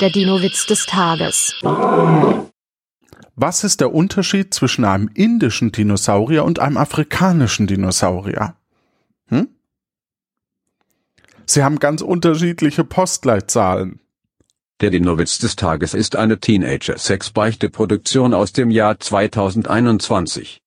Der Dino-Witz des Tages. Was ist der Unterschied zwischen einem indischen Dinosaurier und einem afrikanischen Dinosaurier? Hm? Sie haben ganz unterschiedliche Postleitzahlen. Der Dinowitz des Tages ist eine Teenager-Sex-Beichte-Produktion aus dem Jahr 2021.